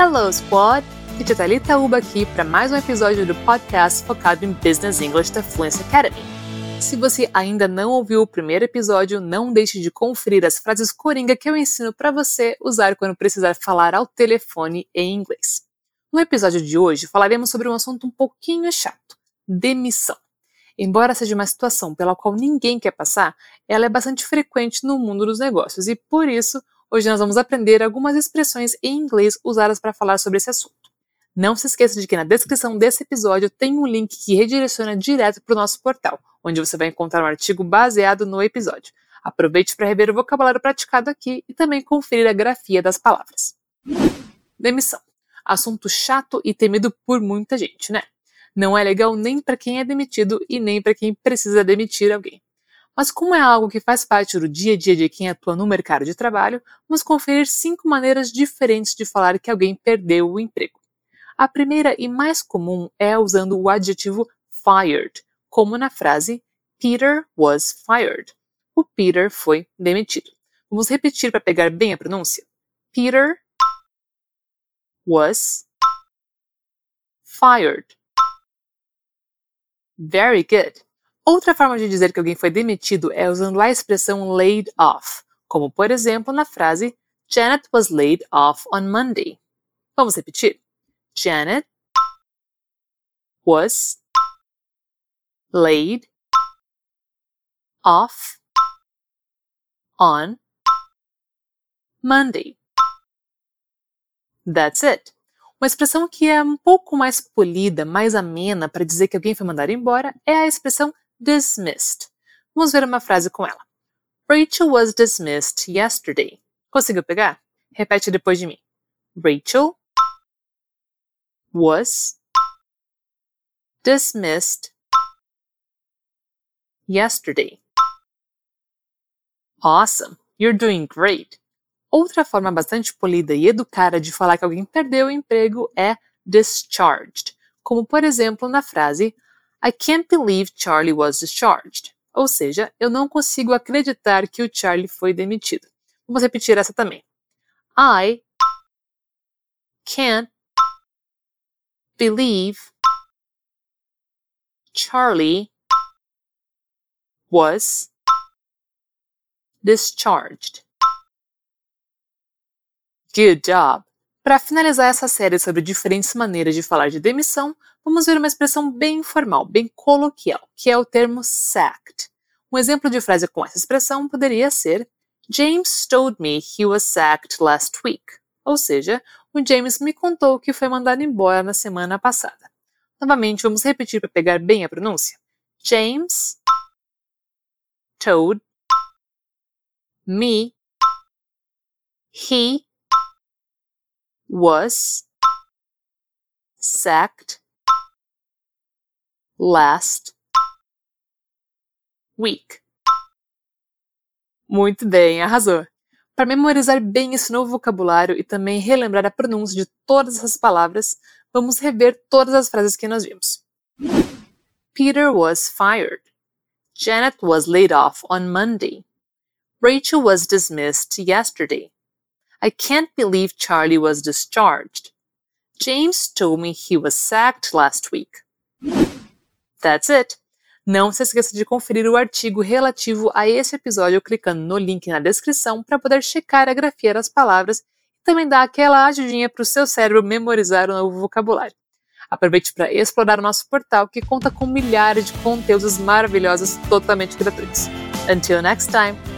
Hello, squad! Tia Thalita Uba aqui para mais um episódio do podcast focado em Business English da Fluency Academy. Se você ainda não ouviu o primeiro episódio, não deixe de conferir as frases coringa que eu ensino para você usar quando precisar falar ao telefone em inglês. No episódio de hoje falaremos sobre um assunto um pouquinho chato: demissão. Embora seja uma situação pela qual ninguém quer passar, ela é bastante frequente no mundo dos negócios e, por isso, hoje nós vamos aprender algumas expressões em inglês usadas para falar sobre esse assunto. Não se esqueça de que na descrição desse episódio tem um link que redireciona direto para o nosso portal, onde você vai encontrar um artigo baseado no episódio. Aproveite para rever o vocabulário praticado aqui e também conferir a grafia das palavras. Demissão. Assunto chato e temido por muita gente, né? Não é legal nem para quem é demitido e nem para quem precisa demitir alguém. Mas como é algo que faz parte do dia a dia de quem atua no mercado de trabalho, vamos conferir cinco maneiras diferentes de falar que alguém perdeu o emprego. A primeira e mais comum é usando o adjetivo fired, como na frase Peter was fired. O Peter foi demitido. Vamos repetir para pegar bem a pronúncia. Peter was fired. Very good. Outra forma de dizer que alguém foi demitido é usando a expressão laid off, como por exemplo na frase Janet was laid off on Monday. Vamos repetir? Janet was laid off on Monday. That's it. Uma expressão que é um pouco mais polida, mais amena para dizer que alguém foi mandado embora é a expressão dismissed. Vamos ver uma frase com ela. Rachel was dismissed yesterday. Conseguiu pegar? Repete depois de mim. Rachel was dismissed yesterday. Awesome! You're doing great! Outra forma bastante polida e educada de falar que alguém perdeu o emprego é discharged, como por exemplo na frase I can't believe Charlie was discharged. Ou seja, eu não consigo acreditar que o Charlie foi demitido. Vamos repetir essa também. I can't believe Charlie was discharged. Good job! Para finalizar essa série sobre diferentes maneiras de falar de demissão, vamos ver uma expressão bem informal, bem coloquial, que é o termo sacked. Um exemplo de frase com essa expressão poderia ser James told me he was sacked last week. Ou seja, o James me contou que foi mandado embora na semana passada. Novamente, vamos repetir para pegar bem a pronúncia. James told me he was sacked last week. Muito bem, arrasou! Para memorizar bem esse novo vocabulário e também relembrar a pronúncia de todas essas palavras, vamos rever todas as frases que nós vimos. Peter was fired. Janet was laid off on Monday. Rachel was dismissed yesterday. I can't believe Charlie was discharged. James told me he was sacked last week. That's it. Não se esqueça de conferir o artigo relativo a esse episódio clicando no link na descrição para poder checar a grafia das palavras e também dar aquela ajudinha para o seu cérebro memorizar o novo vocabulário. Aproveite para explorar o nosso portal que conta com milhares de conteúdos maravilhosos totalmente gratuitos. Until next time!